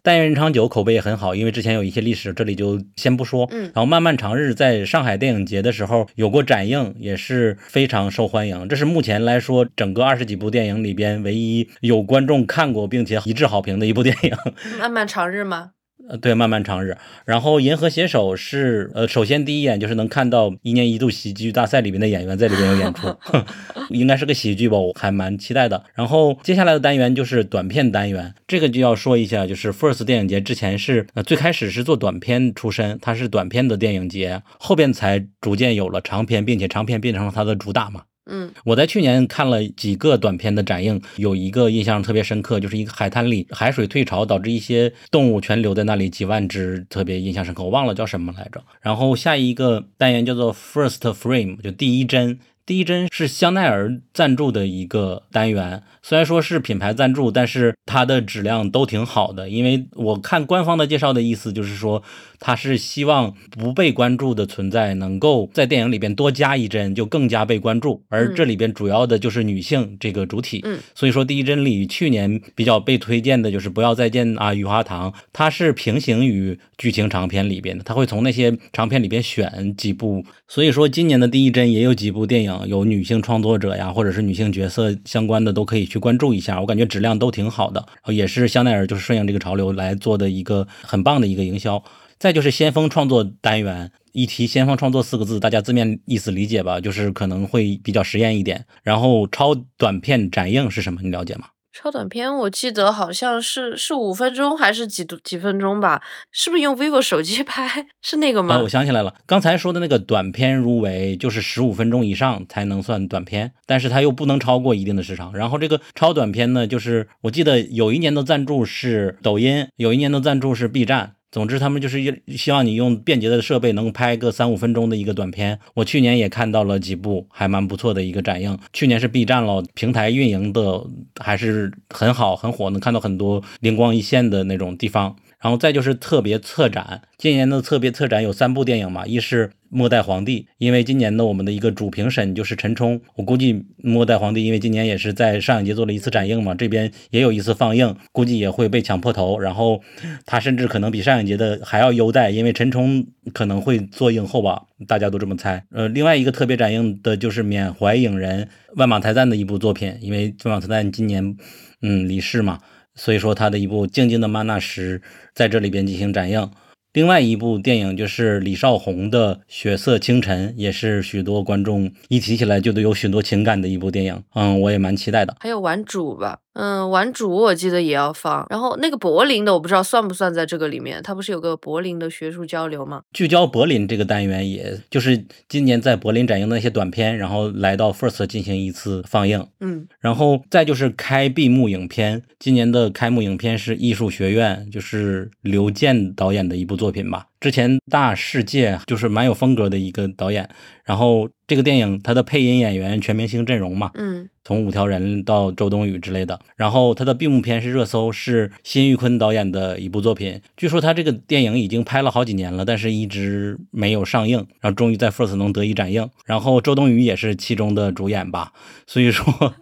但愿人长久口碑也很好，因为之前有一些历史，这里就先不说。嗯，然后漫漫长日在上海电影节的时候有过展映，也是非常受欢迎。这是目前来说整个二十几部电影里边唯一有观众看过并且一致好评的一部电影。漫漫长日吗？呃，对，漫漫长日。然后银河携手是，呃，首先第一眼就是能看到一年一度喜剧大赛里面的演员在里边有演出，应该是个喜剧吧，我还蛮期待的。然后接下来的单元就是短片单元，这个就要说一下，就是 First 电影节之前是，呃，最开始是做短片出身，它是短片的电影节，后边才逐渐有了长片，并且长片变成了它的主打嘛。嗯，我在去年看了几个短片的展映，有一个印象特别深刻，就是一个海滩里海水退潮导致一些动物全留在那里，几万只，特别印象深刻。我忘了叫什么来着。然后下一个单元叫做 First Frame，就第一帧。第一帧是香奈儿赞助的一个单元，虽然说是品牌赞助，但是它的质量都挺好的。因为我看官方的介绍的意思就是说。它是希望不被关注的存在能够在电影里边多加一帧，就更加被关注。而这里边主要的就是女性这个主体，嗯，所以说第一帧里去年比较被推荐的就是《不要再见啊，雨花堂》，它是平行于剧情长片里边的，它会从那些长片里边选几部。所以说今年的第一帧也有几部电影有女性创作者呀，或者是女性角色相关的都可以去关注一下。我感觉质量都挺好的，也是香奈儿就是顺应这个潮流来做的一个很棒的一个营销。再就是先锋创作单元，一提先锋创作四个字，大家字面意思理解吧，就是可能会比较实验一点。然后超短片展映是什么？你了解吗？超短片我记得好像是是五分钟还是几几分钟吧？是不是用 vivo 手机 拍？是那个吗？我想起来了，刚才说的那个短片入围就是十五分钟以上才能算短片，但是它又不能超过一定的时长。然后这个超短片呢，就是我记得有一年的赞助是抖音，有一年的赞助是 B 站。总之，他们就是希望你用便捷的设备能拍个三五分钟的一个短片。我去年也看到了几部还蛮不错的一个展映。去年是 B 站了，平台运营的还是很好很火，能看到很多灵光一现的那种地方。然后再就是特别策展，今年的特别策展有三部电影嘛，一是。末代皇帝，因为今年的我们的一个主评审就是陈冲，我估计末代皇帝因为今年也是在上影节做了一次展映嘛，这边也有一次放映，估计也会被抢破头，然后他甚至可能比上影节的还要优待，因为陈冲可能会做影后吧，大家都这么猜。呃，另外一个特别展映的就是缅怀影人万马泰赞的一部作品，因为万马才赞今年嗯离世嘛，所以说他的一部静静的玛纳什在这里边进行展映。另外一部电影就是李少红的《血色清晨》，也是许多观众一提起来就得有许多情感的一部电影。嗯，我也蛮期待的。还有玩主吧。嗯，玩主我记得也要放，然后那个柏林的我不知道算不算在这个里面，它不是有个柏林的学术交流吗？聚焦柏林这个单元，也就是今年在柏林展映的那些短片，然后来到 First 进行一次放映。嗯，然后再就是开闭幕影片，今年的开幕影片是艺术学院，就是刘健导演的一部作品吧。之前大世界就是蛮有风格的一个导演。然后这个电影它的配音演员全明星阵容嘛，嗯，从五条人到周冬雨之类的。然后它的闭幕片是热搜，是辛玉坤导演的一部作品。据说他这个电影已经拍了好几年了，但是一直没有上映。然后终于在 First 能得以展映。然后周冬雨也是其中的主演吧。所以说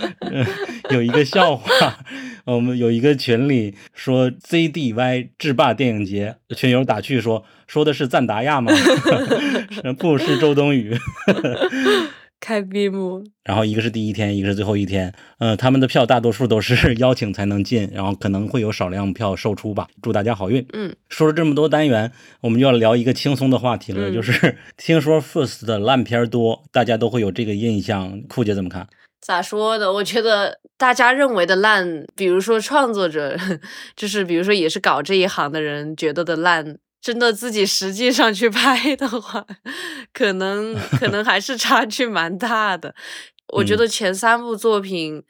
有一个笑话，我们有一个群里说 ZDY 制霸电影节，群友打趣说。说的是赞达亚吗？不是周冬雨。开闭幕，然后一个是第一天，一个是最后一天。嗯，他们的票大多数都是邀请才能进，然后可能会有少量票售出吧。祝大家好运。嗯，说了这么多单元，我们就要聊一个轻松的话题了，就是听说 First 的烂片多，大家都会有这个印象。酷姐怎么看？咋说的？我觉得大家认为的烂，比如说创作者，就是比如说也是搞这一行的人觉得的烂。真的自己实际上去拍的话，可能可能还是差距蛮大的。我觉得前三部作品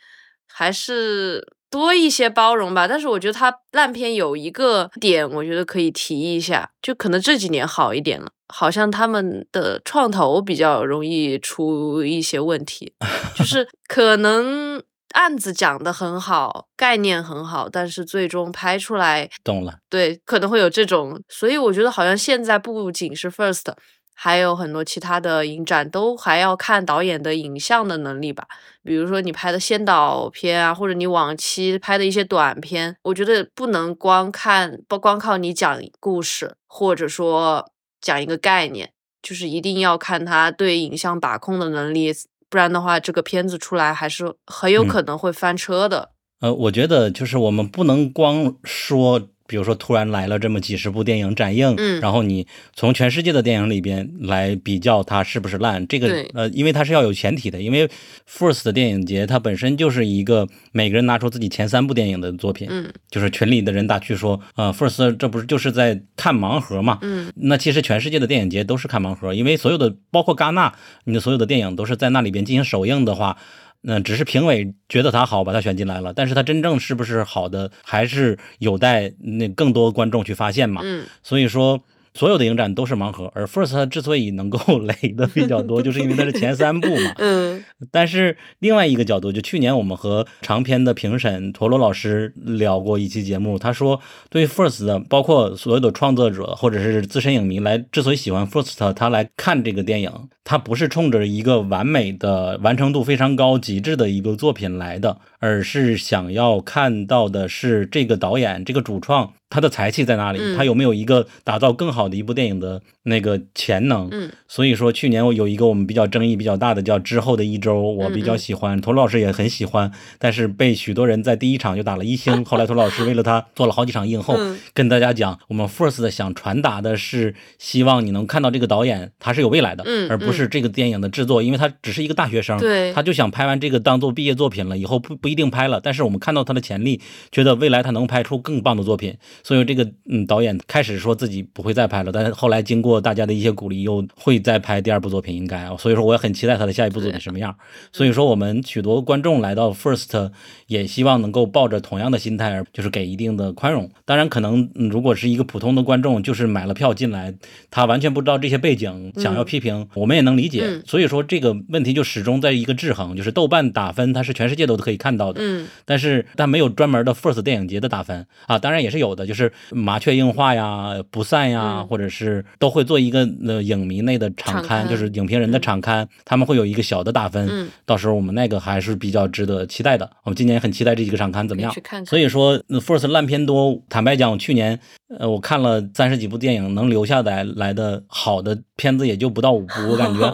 还是多一些包容吧，但是我觉得他烂片有一个点，我觉得可以提一下，就可能这几年好一点了，好像他们的创投比较容易出一些问题，就 是可能。案子讲的很好，概念很好，但是最终拍出来，懂了，对，可能会有这种，所以我觉得好像现在不仅是 First，还有很多其他的影展都还要看导演的影像的能力吧。比如说你拍的先导片啊，或者你往期拍的一些短片，我觉得不能光看，不光靠你讲故事，或者说讲一个概念，就是一定要看他对影像把控的能力。不然的话，这个片子出来还是很有可能会翻车的。呃，我觉得就是我们不能光说。比如说，突然来了这么几十部电影展映，嗯，然后你从全世界的电影里边来比较它是不是烂，这个呃，因为它是要有前提的，因为 First 的电影节它本身就是一个每个人拿出自己前三部电影的作品，嗯，就是群里的人打趣说，呃，First 这不是就是在看盲盒嘛，嗯，那其实全世界的电影节都是看盲盒，因为所有的包括戛纳，你的所有的电影都是在那里边进行首映的话。那只是评委觉得他好，把他选进来了，但是他真正是不是好的，还是有待那更多观众去发现嘛。嗯，所以说。所有的影展都是盲盒，而 First 它之所以能够 雷的比较多，就是因为它是前三部嘛。嗯。但是另外一个角度，就去年我们和长篇的评审陀螺老师聊过一期节目，他说，对于 First 的，包括所有的创作者或者是资深影迷来，之所以喜欢 First，他来看这个电影，他不是冲着一个完美的、完成度非常高、极致的一个作品来的，而是想要看到的是这个导演、这个主创。他的才气在哪里？他有没有一个打造更好的一部电影的那个潜能？嗯，所以说去年我有一个我们比较争议比较大的叫之后的一周，我比较喜欢，涂老师也很喜欢，但是被许多人在第一场就打了一星。后来涂老师为了他做了好几场映后，跟大家讲，我们 First 想传达的是希望你能看到这个导演他是有未来的，而不是这个电影的制作，因为他只是一个大学生，对，他就想拍完这个当做毕业作品了，以后不不一定拍了，但是我们看到他的潜力，觉得未来他能拍出更棒的作品。所以这个嗯，导演开始说自己不会再拍了，但是后来经过大家的一些鼓励，又会再拍第二部作品，应该。所以说我也很期待他的下一部作品什么样。所以说我们许多观众来到 First，也希望能够抱着同样的心态，就是给一定的宽容。当然，可能如果是一个普通的观众，就是买了票进来，他完全不知道这些背景，想要批评，我们也能理解。所以说这个问题就始终在一个制衡，就是豆瓣打分它是全世界都可以看到的，嗯，但是但没有专门的 First 电影节的打分。啊，当然也是有的，就是麻雀。硬化呀，不散呀，或者是都会做一个呃影迷内的场刊，就是影评人的场刊，他们会有一个小的打分，嗯。到时候我们那个还是比较值得期待的。我们今年很期待这几个场刊怎么样。所以说，First 烂片多，坦白讲，去年呃我看了三十几部电影，能留下来来的好的片子也就不到五部，我感觉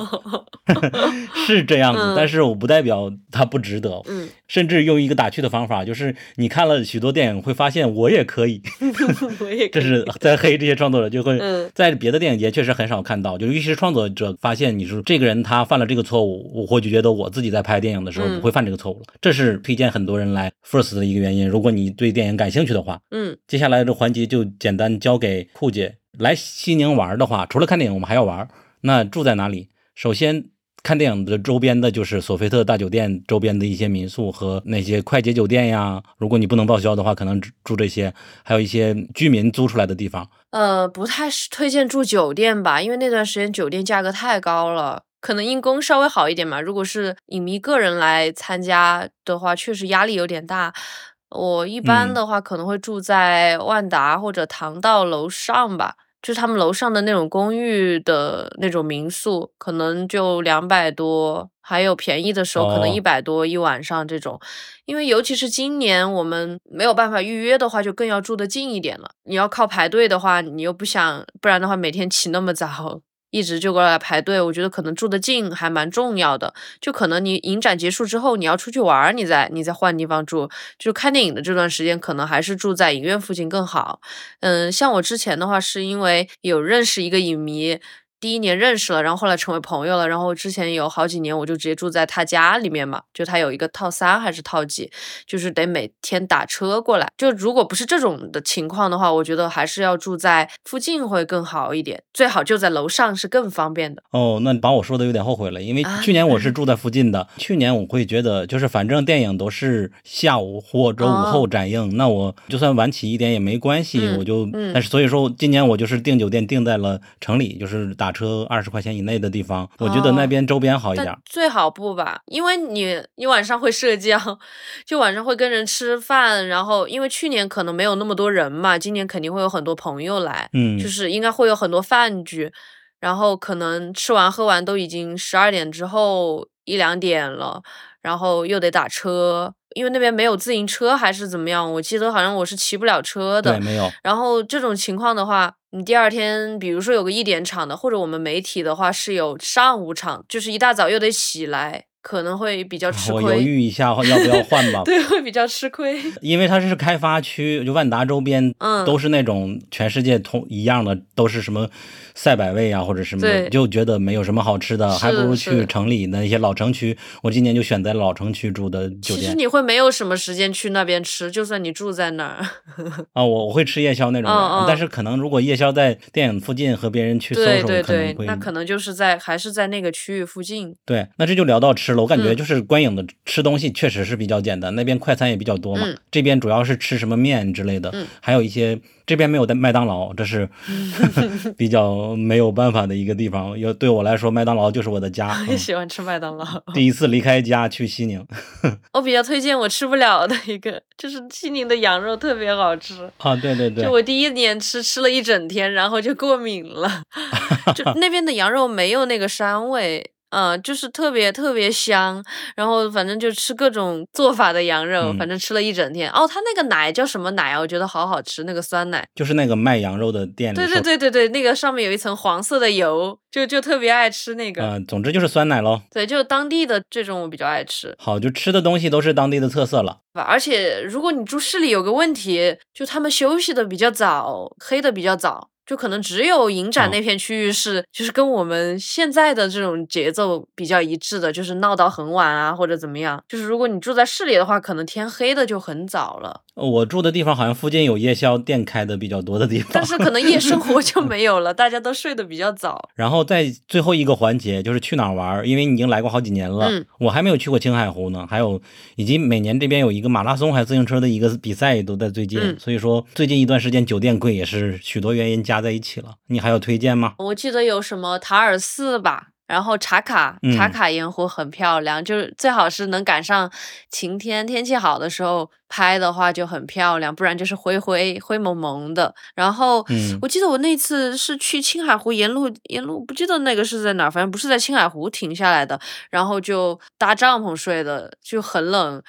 是这样子。但是我不代表它不值得，嗯，甚至用一个打趣的方法，就是你看了许多电影，会发现我也可以，我也。这是 在黑这些创作者，就会在别的电影节确实很少看到。就尤其是创作者发现你是这个人，他犯了这个错误，我或许觉得我自己在拍电影的时候不会犯这个错误了。这是推荐很多人来 First 的一个原因。如果你对电影感兴趣的话，嗯，接下来的环节就简单交给酷姐来西宁玩的话，除了看电影，我们还要玩。那住在哪里？首先。看电影的周边的，就是索菲特大酒店周边的一些民宿和那些快捷酒店呀。如果你不能报销的话，可能住这些，还有一些居民租出来的地方。呃，不太推荐住酒店吧，因为那段时间酒店价格太高了。可能因公稍微好一点嘛。如果是影迷个人来参加的话，确实压力有点大。我一般的话可能会住在万达或者唐道楼上吧，就是他们楼上的那种公寓的那种民宿，可能就两百多，还有便宜的时候可能一百多一晚上这种。因为尤其是今年我们没有办法预约的话，就更要住得近一点了。你要靠排队的话，你又不想，不然的话每天起那么早。一直就过来排队，我觉得可能住的近还蛮重要的。就可能你影展结束之后，你要出去玩，你再你再换地方住。就看电影的这段时间，可能还是住在影院附近更好。嗯，像我之前的话，是因为有认识一个影迷。第一年认识了，然后后来成为朋友了，然后之前有好几年我就直接住在他家里面嘛，就他有一个套三还是套几，就是得每天打车过来。就如果不是这种的情况的话，我觉得还是要住在附近会更好一点，最好就在楼上是更方便的。哦，那把我说的有点后悔了，因为去年我是住在附近的，去年我会觉得就是反正电影都是下午或者午后展映，那我就算晚起一点也没关系，我就但是所以说今年我就是订酒店订在了城里，就是打。打车二十块钱以内的地方，我觉得那边周边好一点。最好不吧，因为你你晚上会社交，就晚上会跟人吃饭，然后因为去年可能没有那么多人嘛，今年肯定会有很多朋友来，嗯，就是应该会有很多饭局，然后可能吃完喝完都已经十二点之后一两点了，然后又得打车。因为那边没有自行车还是怎么样？我记得好像我是骑不了车的。对，没有。然后这种情况的话，你第二天，比如说有个一点场的，或者我们媒体的话是有上午场，就是一大早又得起来。可能会比较吃亏，我犹豫一下，要不要换 吧？对，会比较吃亏，因为它是开发区，就万达周边，嗯，都是那种全世界同一样的，都是什么赛百味啊，或者什么，就觉得没有什么好吃的，还不如去城里的一些老城区。我今年就选在老城区住的酒店。其实你会没有什么时间去那边吃，就算你住在那儿。啊，我我会吃夜宵那种，但是可能如果夜宵在电影附近和别人去对对对，那可能就是在还是在那个区域附近。对，那这就聊到吃。我感觉就是观影的吃东西确实是比较简单，那边快餐也比较多嘛。这边主要是吃什么面之类的，还有一些这边没有的麦当劳，这是 比较没有办法的一个地方。要对我来说，麦当劳就是我的家。我也喜欢吃麦当劳。第一次离开家去西宁，我比较推荐我吃不了的一个，就是西宁的羊肉特别好吃啊！对对对，就我第一年吃吃了一整天，然后就过敏了。就那边的羊肉没有那个膻味。嗯，就是特别特别香，然后反正就吃各种 做法的羊肉，反正吃了一整天。哦，他那个奶叫什么奶啊？我觉得好好吃，那个酸奶。就是那个卖羊肉的店里。对对对对对，那个上面有一层黄色的油，就就特别爱吃那个。嗯，总之就是酸奶喽。对，就当地的这种我比较爱吃。好，就吃的东西都是当地的特色了。而且如果你住市里，有个问题，就他们休息的比较早，黑的比较早。就可能只有影展那片区域是，就是跟我们现在的这种节奏比较一致的，就是闹到很晚啊，或者怎么样。就是如果你住在市里的话，可能天黑的就很早了。我住的地方好像附近有夜宵店开的比较多的地方，但是可能夜生活就没有了，大家都睡得比较早。然后在最后一个环节就是去哪儿玩，因为你已经来过好几年了，我还没有去过青海湖呢。还有以及每年这边有一个马拉松还是自行车的一个比赛都在最近，所以说最近一段时间酒店贵也是许多原因加。加在一起了，你还有推荐吗？我记得有什么塔尔寺吧，然后茶卡，茶卡盐湖很漂亮，就是最好是能赶上晴天天气好的时候拍的话就很漂亮，不然就是灰灰灰蒙蒙的。然后我记得我那次是去青海湖沿路沿路，不记得那个是在哪儿，反正不是在青海湖停下来的，然后就搭帐篷睡的，就很冷。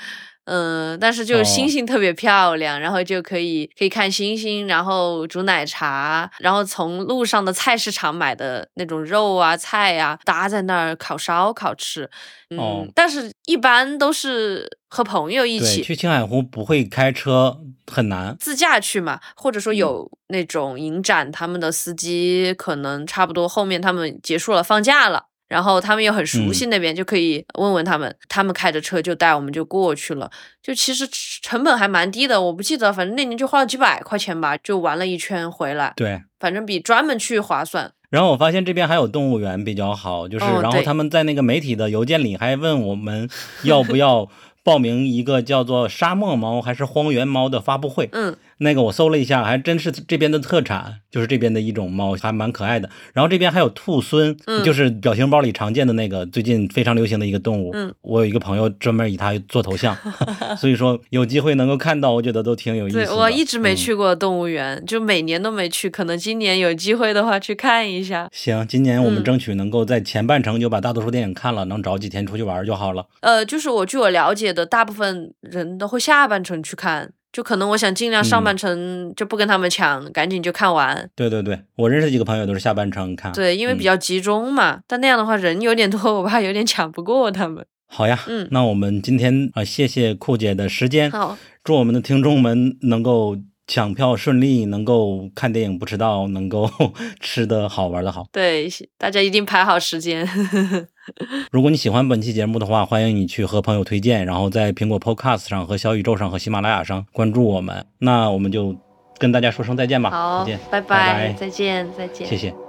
嗯，但是就是星星特别漂亮，然后就可以可以看星星，然后煮奶茶，然后从路上的菜市场买的那种肉啊菜呀，搭在那儿烤烧烤吃。嗯，但是一般都是和朋友一起去青海湖，不会开车，很难自驾去嘛，或者说有那种影展，他们的司机可能差不多后面他们结束了放假了。然后他们又很熟悉那边，就可以问问他们，他们开着车就带我们就过去了。就其实成本还蛮低的，我不记得，反正那年就花了几百块钱吧，就玩了一圈回来。对，反正比专门去划算。然后我发现这边还有动物园比较好，就是然后他们在那个媒体的邮件里还问我们要不要报名一个叫做沙漠猫还是荒原猫的发布会。嗯。那个我搜了一下，还真是这边的特产，就是这边的一种猫，还蛮可爱的。然后这边还有兔狲，就是表情包里常见的那个最近非常流行的一个动物。嗯，我有一个朋友专门以它做头像，所以说有机会能够看到，我觉得都挺有意思。对我一直没去过动物园，就每年都没去，可能今年有机会的话去看一下。行，今年我们争取能够在前半程就把大多数电影看了，能找几天出去玩就好了。呃，就是我据我了解的，大部分人都会下半程去看。就可能我想尽量上半程就不跟他们抢，赶紧就看完。对对对，我认识几个朋友都是下半程看。对，因为比较集中嘛，但那样的话人有点多，我怕有点抢不过他们。好呀，嗯，那我们今天啊，谢谢酷姐的时间。好，祝我们的听众们能够。抢票顺利，能够看电影不迟到，能够 吃的好玩的好。对，大家一定排好时间。如果你喜欢本期节目的话，欢迎你去和朋友推荐，然后在苹果 Podcast 上和小宇宙上和喜马拉雅上关注我们。那我们就跟大家说声再见吧。好，再见，拜拜，再见，再见，谢谢。